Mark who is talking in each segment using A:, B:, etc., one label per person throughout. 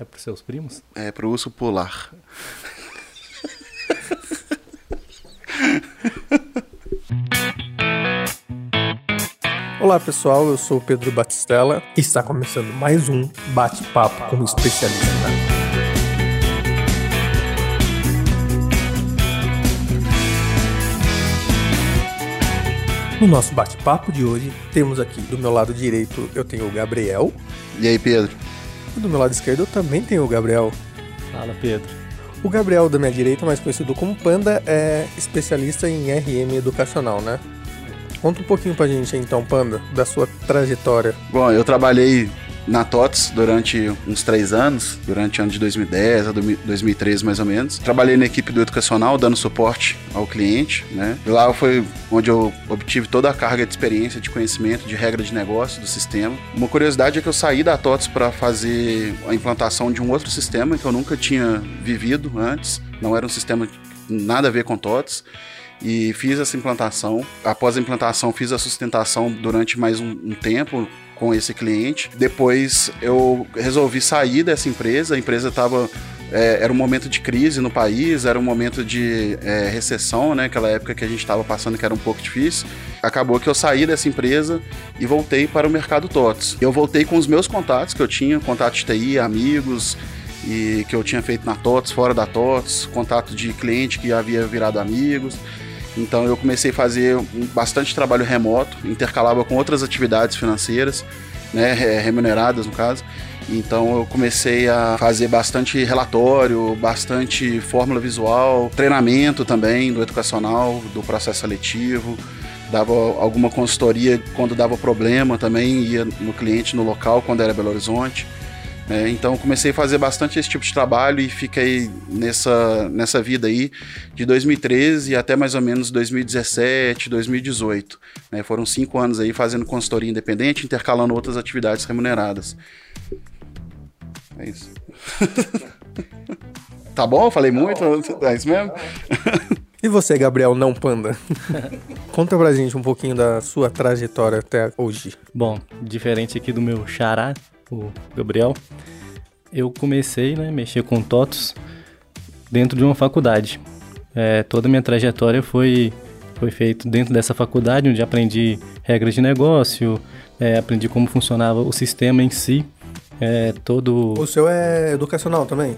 A: É pros seus primos?
B: É pro urso polar.
C: Olá pessoal, eu sou o Pedro Batistella e está começando mais um bate-papo com um especialista. No nosso bate-papo de hoje, temos aqui do meu lado direito eu tenho o Gabriel.
B: E aí, Pedro?
C: E do meu lado esquerdo eu também tenho o Gabriel.
A: Fala, Pedro.
C: O Gabriel da minha direita, mais conhecido como Panda, é especialista em RM educacional, né? Conta um pouquinho pra gente então, Panda, da sua trajetória.
B: Bom, eu trabalhei na TOTS durante uns três anos, durante o ano de 2010 a 2013 mais ou menos. Trabalhei na equipe do educacional, dando suporte ao cliente, né? E lá foi onde eu obtive toda a carga de experiência, de conhecimento, de regra de negócio do sistema. Uma curiosidade é que eu saí da TOTS para fazer a implantação de um outro sistema que eu nunca tinha vivido antes. Não era um sistema nada a ver com TOTS e fiz essa implantação. Após a implantação, fiz a sustentação durante mais um, um tempo com esse cliente. Depois eu resolvi sair dessa empresa. A empresa estava é, era um momento de crise no país, era um momento de é, recessão, né? Aquela época que a gente estava passando que era um pouco difícil. Acabou que eu saí dessa empresa e voltei para o mercado TOTS. Eu voltei com os meus contatos que eu tinha, contatos de TI, amigos, e que eu tinha feito na TOTS, fora da TOTS, contato de cliente que havia virado amigos. Então eu comecei a fazer bastante trabalho remoto, intercalava com outras atividades financeiras, né, remuneradas no caso. Então eu comecei a fazer bastante relatório, bastante fórmula visual, treinamento também do educacional, do processo seletivo, dava alguma consultoria quando dava problema também, ia no cliente no local quando era Belo Horizonte. É, então comecei a fazer bastante esse tipo de trabalho e fiquei nessa, nessa vida aí de 2013 até mais ou menos 2017, 2018. Né? Foram cinco anos aí fazendo consultoria independente, intercalando outras atividades remuneradas. É isso. tá bom? Falei muito? É isso mesmo?
C: E você, Gabriel Não Panda? Conta pra gente um pouquinho da sua trajetória até hoje.
A: Bom, diferente aqui do meu xará, o Gabriel, eu comecei né, mexer com TOTOS dentro de uma faculdade. É, toda a minha trajetória foi, foi feita dentro dessa faculdade, onde aprendi regras de negócio, é, aprendi como funcionava o sistema em si. É, todo...
C: O seu é educacional também?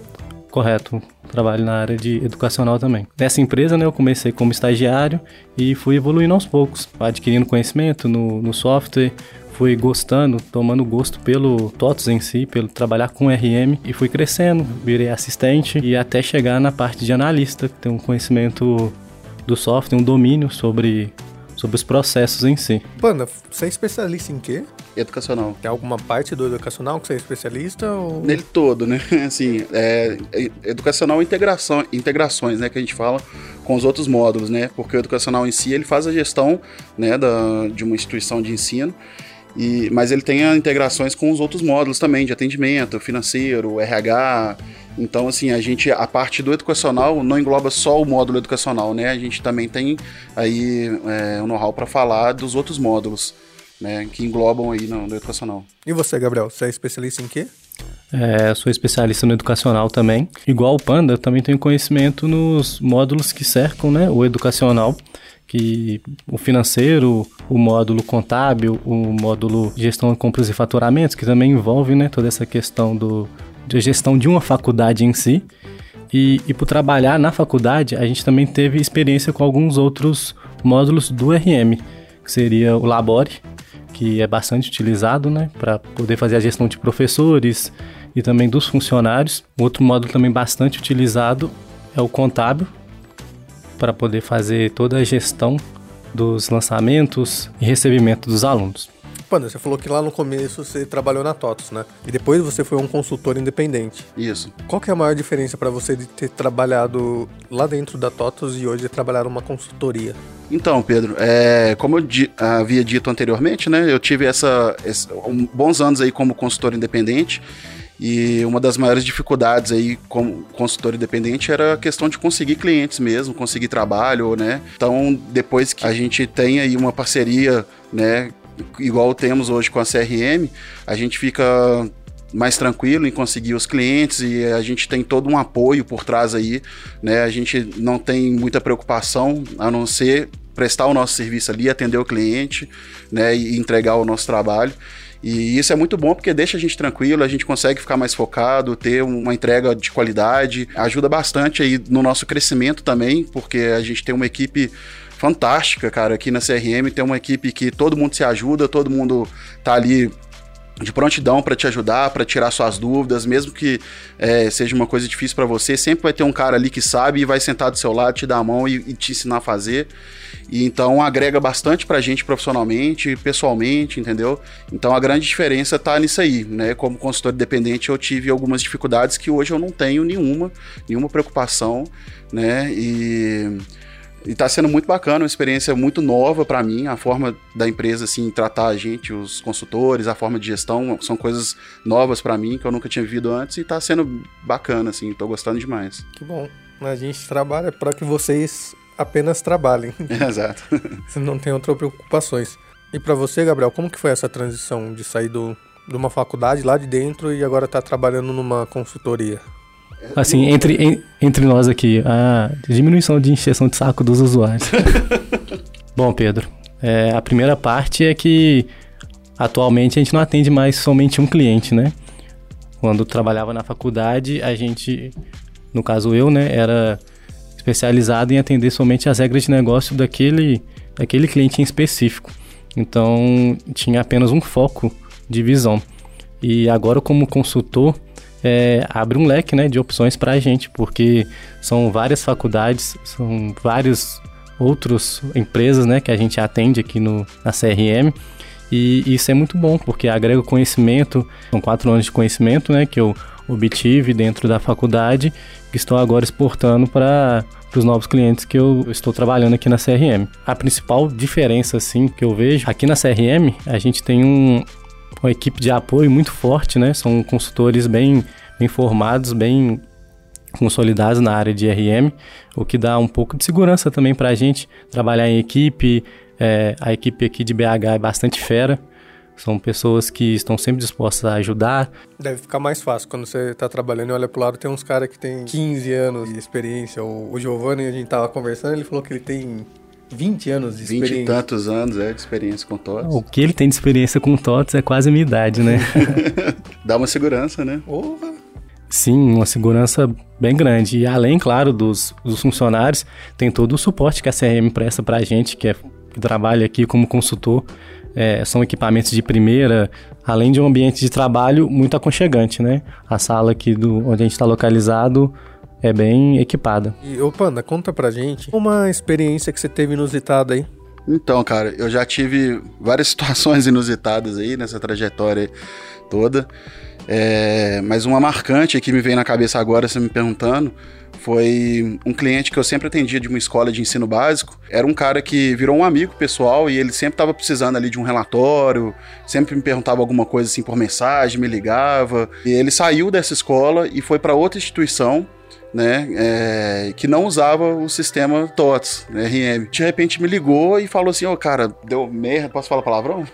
A: Correto, trabalho na área de educacional também. Nessa empresa, né, eu comecei como estagiário e fui evoluindo aos poucos, adquirindo conhecimento no, no software, fui gostando, tomando gosto pelo TOTOS em si, pelo trabalhar com RM e fui crescendo, virei assistente e até chegar na parte de analista, ter um conhecimento do software, um domínio sobre, sobre os processos em si.
C: Panda, você é especialista em quê?
B: Educacional.
C: Tem alguma parte do educacional que você é especialista? Ou...
B: Nele todo, né? Assim, é, é, educacional integração, integrações, né? Que a gente fala com os outros módulos, né? Porque o educacional em si, ele faz a gestão né, da, de uma instituição de ensino e, mas ele tem integrações com os outros módulos também, de atendimento, financeiro, RH. Então, assim, a gente, a parte do educacional não engloba só o módulo educacional, né? A gente também tem aí é, um know-how para falar dos outros módulos, né? Que englobam aí no, no educacional.
C: E você, Gabriel, você é especialista em quê?
A: É, sou especialista no educacional também. Igual o Panda, também tenho conhecimento nos módulos que cercam né, o educacional que o financeiro, o módulo contábil, o módulo gestão de compras e faturamentos, que também envolve né, toda essa questão do, de gestão de uma faculdade em si. E, e por trabalhar na faculdade, a gente também teve experiência com alguns outros módulos do RM, que seria o Labore, que é bastante utilizado né, para poder fazer a gestão de professores e também dos funcionários. Outro módulo também bastante utilizado é o contábil, para poder fazer toda a gestão dos lançamentos e recebimento dos alunos.
C: Panda, você falou que lá no começo você trabalhou na TOTOS, né? E depois você foi um consultor independente.
B: Isso.
C: Qual que é a maior diferença para você de ter trabalhado lá dentro da TOTOS e hoje trabalhar numa consultoria?
B: Então, Pedro, é, como eu di havia dito anteriormente, né? Eu tive essa, esse, um, bons anos aí como consultor independente e uma das maiores dificuldades aí como consultor independente era a questão de conseguir clientes mesmo, conseguir trabalho, né? Então, depois que a gente tem aí uma parceria, né, igual temos hoje com a CRM, a gente fica mais tranquilo em conseguir os clientes e a gente tem todo um apoio por trás aí, né? A gente não tem muita preocupação a não ser prestar o nosso serviço ali, atender o cliente, né, e entregar o nosso trabalho. E isso é muito bom porque deixa a gente tranquilo, a gente consegue ficar mais focado, ter uma entrega de qualidade, ajuda bastante aí no nosso crescimento também, porque a gente tem uma equipe fantástica, cara, aqui na CRM, tem uma equipe que todo mundo se ajuda, todo mundo tá ali de prontidão para te ajudar, para tirar suas dúvidas, mesmo que é, seja uma coisa difícil para você, sempre vai ter um cara ali que sabe e vai sentar do seu lado, te dar a mão e, e te ensinar a fazer. E então agrega bastante pra gente profissionalmente, pessoalmente, entendeu? Então a grande diferença tá nisso aí, né? Como consultor independente eu tive algumas dificuldades que hoje eu não tenho nenhuma, nenhuma preocupação, né? E e tá sendo muito bacana, uma experiência muito nova para mim, a forma da empresa assim tratar a gente, os consultores, a forma de gestão, são coisas novas para mim que eu nunca tinha vivido antes e tá sendo bacana assim, tô gostando demais.
C: Que bom. A gente trabalha para que vocês apenas trabalhem.
B: Exato.
C: Você não tem outras preocupações. E para você, Gabriel, como que foi essa transição de sair do, de uma faculdade lá de dentro e agora tá trabalhando numa consultoria?
A: Assim, entre, entre nós aqui, a diminuição de encheção de saco dos usuários. Bom, Pedro, é, a primeira parte é que atualmente a gente não atende mais somente um cliente, né? Quando trabalhava na faculdade, a gente, no caso eu, né, era especializado em atender somente as regras de negócio daquele, daquele cliente em específico. Então, tinha apenas um foco de visão. E agora, como consultor, é, abre um leque né, de opções para a gente, porque são várias faculdades, são várias outras empresas né, que a gente atende aqui no, na CRM. E isso é muito bom, porque agrega conhecimento, são quatro anos de conhecimento né, que eu obtive dentro da faculdade, que estou agora exportando para os novos clientes que eu estou trabalhando aqui na CRM. A principal diferença assim que eu vejo aqui na CRM, a gente tem um, uma equipe de apoio muito forte, né? São consultores bem, bem formados, bem consolidados na área de RM, o que dá um pouco de segurança também para a gente trabalhar em equipe. É, a equipe aqui de BH é bastante fera. São pessoas que estão sempre dispostas a ajudar.
C: Deve ficar mais fácil quando você está trabalhando e olha pro lado, tem uns caras que tem 15 anos de experiência. O, o Giovanni, a gente tava conversando, ele falou que ele tem 20 anos de experiência. 20
B: e tantos anos é, de experiência com TOTS.
A: O que ele tem de experiência com TOTS é quase a minha idade, né?
B: Dá uma segurança, né?
C: Porra!
A: Sim, uma segurança bem grande. E além, claro, dos, dos funcionários, tem todo o suporte que a CRM presta para a gente, que, é, que trabalha aqui como consultor. É, são equipamentos de primeira, além de um ambiente de trabalho muito aconchegante, né? A sala aqui do, onde a gente está localizado é bem equipada.
C: E, ô Panda, conta pra gente uma experiência que você teve inusitada aí.
B: Então, cara, eu já tive várias situações inusitadas aí nessa trajetória toda. É, mas uma marcante que me veio na cabeça agora, você me perguntando, foi um cliente que eu sempre atendia de uma escola de ensino básico. Era um cara que virou um amigo pessoal e ele sempre estava precisando ali de um relatório, sempre me perguntava alguma coisa assim por mensagem, me ligava. E ele saiu dessa escola e foi para outra instituição né, é, que não usava o sistema TOTS, né, RM. De repente me ligou e falou assim, ô oh, cara, deu merda, posso falar palavrão?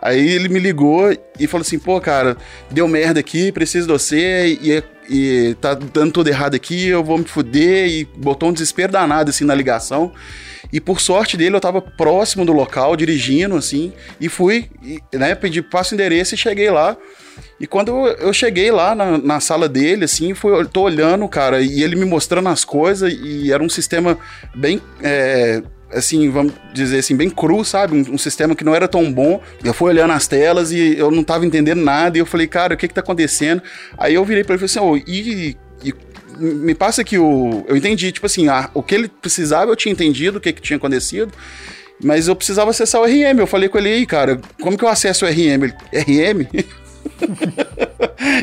B: Aí ele me ligou e falou assim, pô, cara, deu merda aqui, preciso de você e, e tá dando tudo errado aqui, eu vou me fuder e botou um desespero danado assim na ligação. E por sorte dele, eu tava próximo do local, dirigindo, assim, e fui, e, né, pedi passo endereço e cheguei lá. E quando eu cheguei lá na, na sala dele, assim, eu tô olhando, cara, e ele me mostrando as coisas, e era um sistema bem. É, assim, vamos dizer assim, bem cru, sabe? Um, um, sistema que não era tão bom. Eu fui olhando as telas e eu não tava entendendo nada, e eu falei, cara, o que que tá acontecendo? Aí eu virei pra ele e falei assim, oh, e, e me passa que o. Eu entendi, tipo assim, a, o que ele precisava, eu tinha entendido o que, que tinha acontecido. Mas eu precisava acessar o RM. Eu falei com ele aí, cara, como que eu acesso o RM? Ele, RM?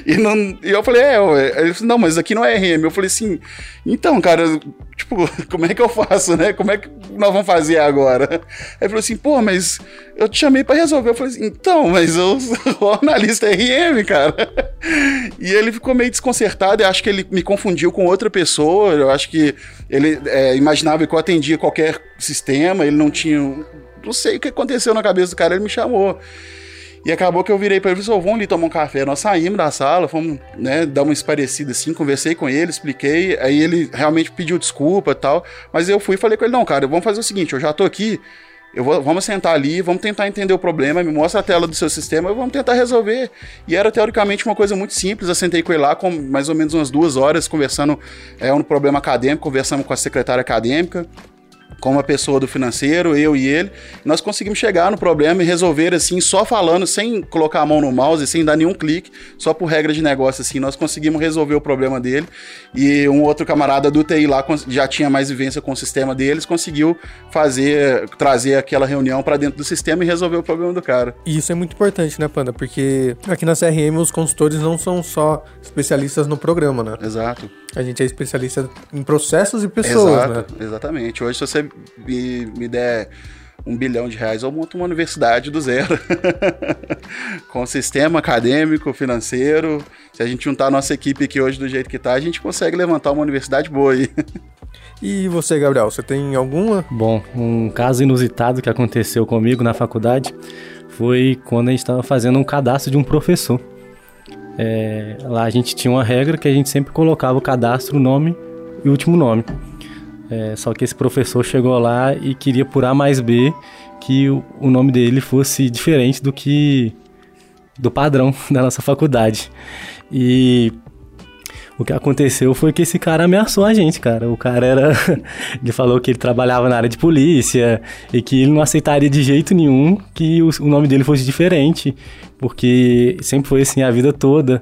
B: e, não, e eu falei, é, ele falou, não, mas aqui não é RM. Eu falei assim, então, cara, tipo, como é que eu faço, né? Como é que nós vamos fazer agora? Aí ele falou assim, pô, mas eu te chamei para resolver. Eu falei assim, então, mas eu sou analista RM, cara. E ele ficou meio desconcertado, eu acho que ele me confundiu com outra pessoa, eu acho que ele é, imaginava que eu atendia qualquer sistema, ele não tinha. Não sei o que aconteceu na cabeça do cara, ele me chamou. E acabou que eu virei para ele e falei, vamos ali tomar um café. Nós saímos da sala, fomos, né, dar uma esparecida assim, conversei com ele, expliquei, aí ele realmente pediu desculpa e tal, mas eu fui e falei com ele, não, cara, vamos fazer o seguinte, eu já tô aqui, eu vou, vamos sentar ali, vamos tentar entender o problema, me mostra a tela do seu sistema e vamos tentar resolver. E era teoricamente uma coisa muito simples. Eu sentei com ele lá com mais ou menos umas duas horas conversando é, um problema acadêmico, conversamos com a secretária acadêmica, com uma pessoa do financeiro, eu e ele, nós conseguimos chegar no problema e resolver assim, só falando, sem colocar a mão no mouse, sem dar nenhum clique, só por regra de negócio assim, nós conseguimos resolver o problema dele. E um outro camarada do TI lá já tinha mais vivência com o sistema deles, conseguiu fazer, trazer aquela reunião para dentro do sistema e resolver o problema do cara.
C: E isso é muito importante, né, Panda? Porque aqui na CRM os consultores não são só especialistas no programa, né?
B: Exato.
C: A gente é especialista em processos e pessoas,
B: Exato,
C: né?
B: Exatamente. Hoje, se você me, me der um bilhão de reais, eu monto uma universidade do zero. Com sistema acadêmico, financeiro. Se a gente juntar a nossa equipe aqui hoje do jeito que tá, a gente consegue levantar uma universidade boa aí.
C: E você, Gabriel, você tem alguma?
A: Bom, um caso inusitado que aconteceu comigo na faculdade foi quando a gente estava fazendo um cadastro de um professor. É, lá a gente tinha uma regra que a gente sempre colocava o cadastro, o nome e o último nome. É, só que esse professor chegou lá e queria por A mais B que o, o nome dele fosse diferente do que do padrão da nossa faculdade. E o que aconteceu foi que esse cara ameaçou a gente, cara. O cara era. ele falou que ele trabalhava na área de polícia e que ele não aceitaria de jeito nenhum que o, o nome dele fosse diferente, porque sempre foi assim a vida toda.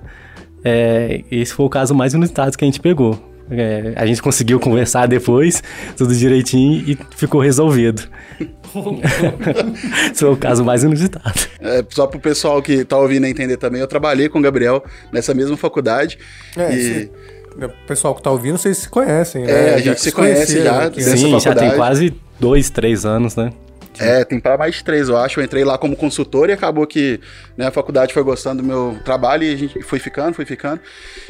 A: É, esse foi o caso mais inusitado que a gente pegou. É, a gente conseguiu conversar depois, tudo direitinho e ficou resolvido. Esse foi o caso mais inusitado.
B: É, só pro pessoal que tá ouvindo entender também, eu trabalhei com o Gabriel nessa mesma faculdade.
C: É, e... Se... O pessoal que tá ouvindo, vocês se conhecem, né?
B: É, a gente se conhece já.
A: Aqui, né? Sim, já tem quase dois, três anos, né?
B: É, tem para mais de três, eu acho. Eu entrei lá como consultor e acabou que né, a faculdade foi gostando do meu trabalho e a gente foi ficando, foi ficando.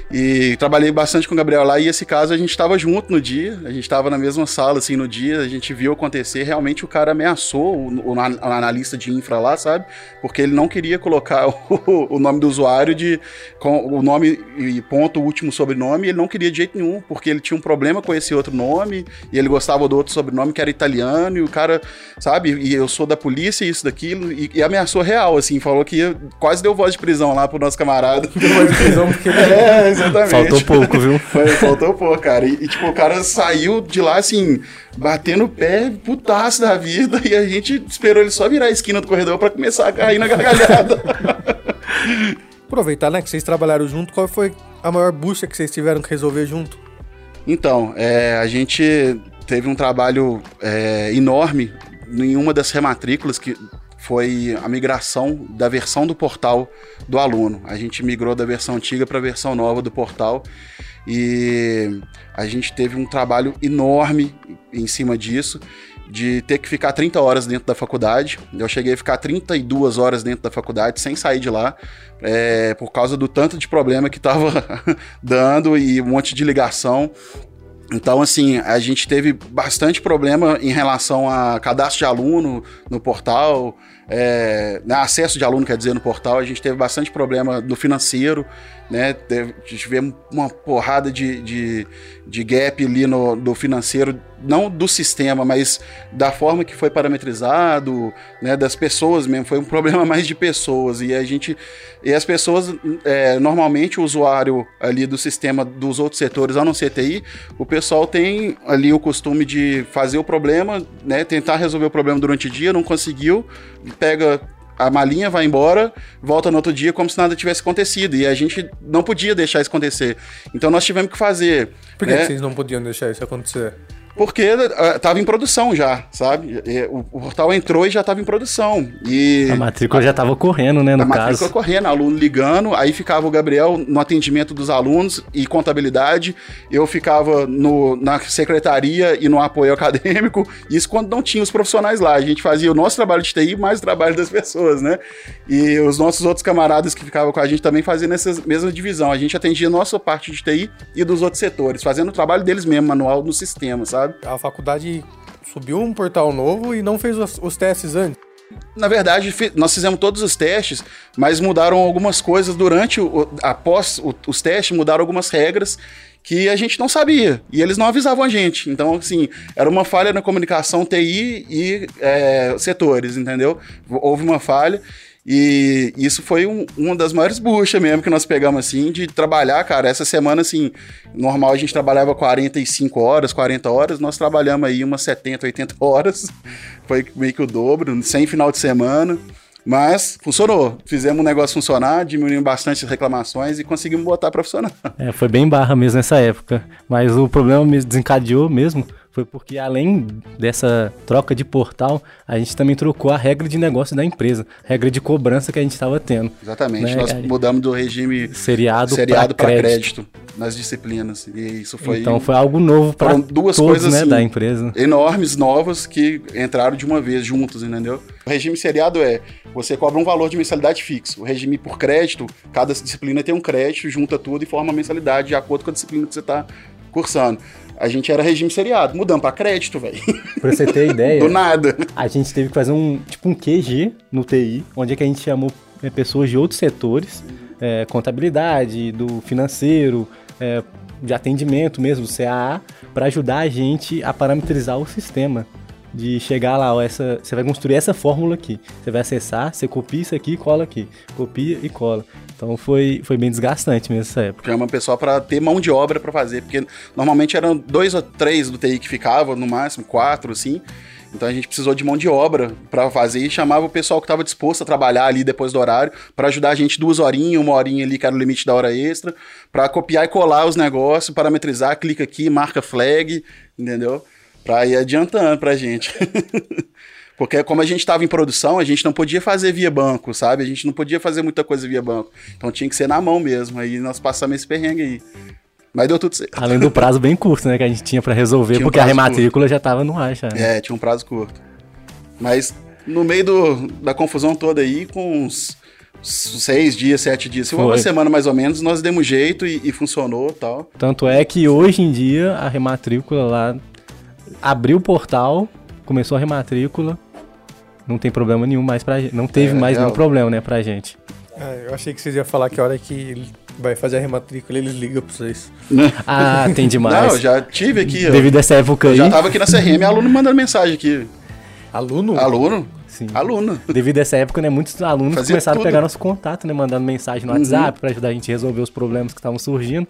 B: E trabalhei bastante com o Gabriel lá e esse caso a gente estava junto no dia, a gente estava na mesma sala assim no dia, a gente viu acontecer. Realmente o cara ameaçou o, o, o analista de infra lá, sabe? Porque ele não queria colocar o, o nome do usuário de com o nome e ponto, o último sobrenome, ele não queria de jeito nenhum, porque ele tinha um problema com esse outro nome e ele gostava do outro sobrenome que era italiano e o cara, sabe? e eu sou da polícia, isso, daquilo, e, e, ameaçou real, assim, falou que ia, quase deu voz de prisão lá pro nosso camarada. Deu voz de prisão porque... é, exatamente.
A: Faltou pouco, viu?
B: Foi, faltou pouco, cara. E, e, tipo, o cara saiu de lá, assim, batendo o pé, putaço da vida, e a gente esperou ele só virar a esquina do corredor para começar a cair na gargalhada.
C: Aproveitar, né, que vocês trabalharam junto, qual foi a maior bucha que vocês tiveram que resolver junto?
B: Então, é, a gente teve um trabalho é, enorme em uma das rematrículas que foi a migração da versão do portal do aluno. A gente migrou da versão antiga para a versão nova do portal e a gente teve um trabalho enorme em cima disso, de ter que ficar 30 horas dentro da faculdade. Eu cheguei a ficar 32 horas dentro da faculdade sem sair de lá, é, por causa do tanto de problema que estava dando e um monte de ligação. Então, assim, a gente teve bastante problema em relação a cadastro de aluno no portal, é, né, acesso de aluno, quer dizer, no portal. A gente teve bastante problema no financeiro, né? Tivemos uma porrada de, de, de gap ali no, no financeiro, não do sistema, mas da forma que foi parametrizado, né? Das pessoas mesmo. Foi um problema mais de pessoas. E a gente. E as pessoas, é, normalmente, o usuário ali do sistema dos outros setores, a não ser TI, o pessoal tem ali o costume de fazer o problema, né? Tentar resolver o problema durante o dia, não conseguiu, pega a malinha vai embora, volta no outro dia como se nada tivesse acontecido. E a gente não podia deixar isso acontecer. Então nós tivemos que fazer.
C: Por que, né? que vocês não podiam deixar isso acontecer?
B: Porque estava uh, em produção já, sabe? E, o, o, portal entrou e já estava em produção. E
A: a matrícula já estava correndo, né, no a caso. A matrícula
B: correndo, aluno ligando, aí ficava o Gabriel no atendimento dos alunos e contabilidade, eu ficava no, na secretaria e no apoio acadêmico, isso quando não tinha os profissionais lá. A gente fazia o nosso trabalho de TI mais o trabalho das pessoas, né? E os nossos outros camaradas que ficavam com a gente também faziam essa mesma divisão. A gente atendia a nossa parte de TI e dos outros setores, fazendo o trabalho deles mesmo, manual no sistema, sabe?
C: Sabe? A faculdade subiu um portal novo e não fez os, os testes antes.
B: Na verdade, nós fizemos todos os testes, mas mudaram algumas coisas durante o. Após o, os testes, mudaram algumas regras que a gente não sabia. E eles não avisavam a gente. Então, assim, era uma falha na comunicação TI e é, setores, entendeu? Houve uma falha. E isso foi um, uma das maiores buchas mesmo que nós pegamos, assim, de trabalhar, cara. Essa semana, assim, normal a gente trabalhava 45 horas, 40 horas, nós trabalhamos aí umas 70, 80 horas. Foi meio que o dobro, sem final de semana. Mas funcionou. Fizemos o negócio funcionar, diminuímos bastante as reclamações e conseguimos botar para funcionar.
A: É, foi bem barra mesmo nessa época. Mas o problema desencadeou mesmo foi porque além dessa troca de portal, a gente também trocou a regra de negócio da empresa, regra de cobrança que a gente estava tendo.
B: Exatamente, né? nós mudamos do regime
A: seriado, seriado para crédito.
B: crédito. nas disciplinas. E isso foi
A: Então foi algo novo para duas todos, coisas né, assim, da empresa.
B: Enormes, novas que entraram de uma vez juntos, entendeu? O regime seriado é você cobra um valor de mensalidade fixo. O regime por crédito, cada disciplina tem um crédito, junta tudo e forma uma mensalidade de acordo com a disciplina que você está cursando. A gente era regime seriado, mudando para crédito, velho.
A: Pra você ter ideia.
B: Do nada.
A: A gente teve que fazer um, tipo um QG no TI, onde é que a gente chamou é, pessoas de outros setores, é, contabilidade, do financeiro, é, de atendimento mesmo, do CAA, para ajudar a gente a parametrizar o sistema de chegar lá, ó, essa, você vai construir essa fórmula aqui. Você vai acessar, você copia isso aqui e cola aqui. Copia e cola. Então foi, foi bem desgastante mesmo essa época.
B: Chama o pessoal para ter mão de obra para fazer, porque normalmente eram dois ou três do TI que ficavam, no máximo quatro, assim. Então a gente precisou de mão de obra para fazer e chamava o pessoal que estava disposto a trabalhar ali depois do horário para ajudar a gente duas horinhas, uma horinha ali que era o limite da hora extra, para copiar e colar os negócios, parametrizar, clica aqui, marca flag, entendeu? Pra ir adiantando pra gente. Porque como a gente estava em produção, a gente não podia fazer via banco, sabe? A gente não podia fazer muita coisa via banco. Então tinha que ser na mão mesmo. Aí nós passamos esse perrengue aí. Mas deu tudo certo.
A: Além do prazo bem curto, né? Que a gente tinha para resolver, tinha porque um a rematrícula curto. já tava no ar, já.
B: Né? É, tinha um prazo curto. Mas no meio do, da confusão toda aí, com uns seis dias, sete dias, uma semana mais ou menos, nós demos jeito e, e funcionou tal.
A: Tanto é que hoje em dia a rematrícula lá abriu o portal, começou a rematrícula, não tem problema nenhum mais pra gente. Não teve é, mais nenhum problema, né, pra gente.
C: É, eu achei que vocês iam falar que a hora que vai fazer a rematrícula, eles ligam pra vocês.
A: ah, tem demais.
B: Não, já tive aqui.
A: Devido a essa época aí.
B: Já tava aqui na CRM, aluno mandando mensagem aqui.
C: Aluno?
B: Aluno. Sim. Aluno.
A: Devido a essa época, né, muitos alunos Fazia começaram tudo. a pegar nosso contato, né, mandando mensagem no uhum. WhatsApp para ajudar a gente a resolver os problemas que estavam surgindo.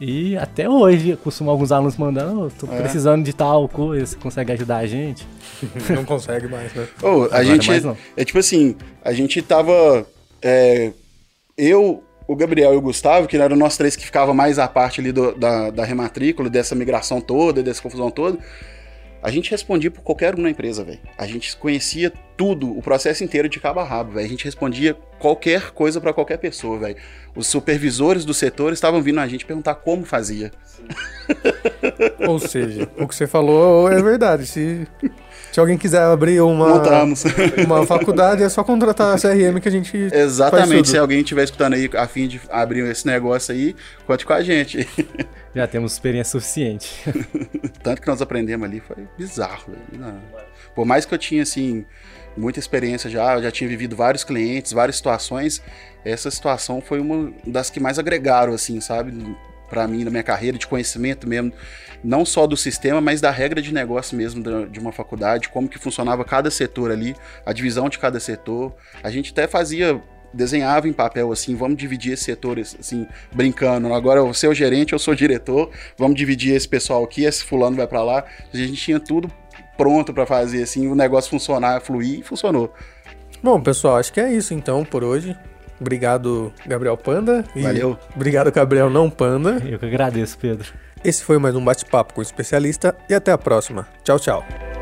A: E até hoje, costumam alguns alunos mandando, oh, tô é. precisando de tal coisa, você consegue ajudar a gente?
C: Não consegue mais, né?
B: Oh, a gente, é tipo assim, a gente tava, é, eu, o Gabriel e o Gustavo, que eram nós três que ficava mais à parte ali do, da, da rematrícula, dessa migração toda, dessa confusão toda, a gente respondia por qualquer um na empresa, velho. A gente conhecia tudo, o processo inteiro de cabo a rabo, velho. A gente respondia qualquer coisa para qualquer pessoa, velho. Os supervisores do setor estavam vindo a gente perguntar como fazia.
C: Ou seja, o que você falou é verdade. Se, se alguém quiser abrir uma, uma faculdade, é só contratar a CRM que a gente.
B: Exatamente. Se alguém estiver escutando aí a fim de abrir esse negócio aí, conte com a gente.
A: Já temos experiência suficiente.
B: Tanto que nós aprendemos ali foi bizarro. Por mais que eu tinha, assim, muita experiência já, eu já tinha vivido vários clientes, várias situações, essa situação foi uma das que mais agregaram, assim, sabe? Para mim, na minha carreira, de conhecimento mesmo, não só do sistema, mas da regra de negócio mesmo de uma faculdade, como que funcionava cada setor ali, a divisão de cada setor. A gente até fazia desenhava em papel assim, vamos dividir esse setor assim, brincando. Agora você é o gerente, eu sou o diretor, vamos dividir esse pessoal aqui, esse fulano vai para lá. A gente tinha tudo pronto para fazer assim, o negócio funcionar, fluir e funcionou.
C: Bom, pessoal, acho que é isso então por hoje. Obrigado, Gabriel Panda.
B: Valeu.
C: Obrigado, Gabriel Não Panda.
A: Eu que agradeço, Pedro.
C: Esse foi mais um bate-papo com o especialista e até a próxima. Tchau, tchau.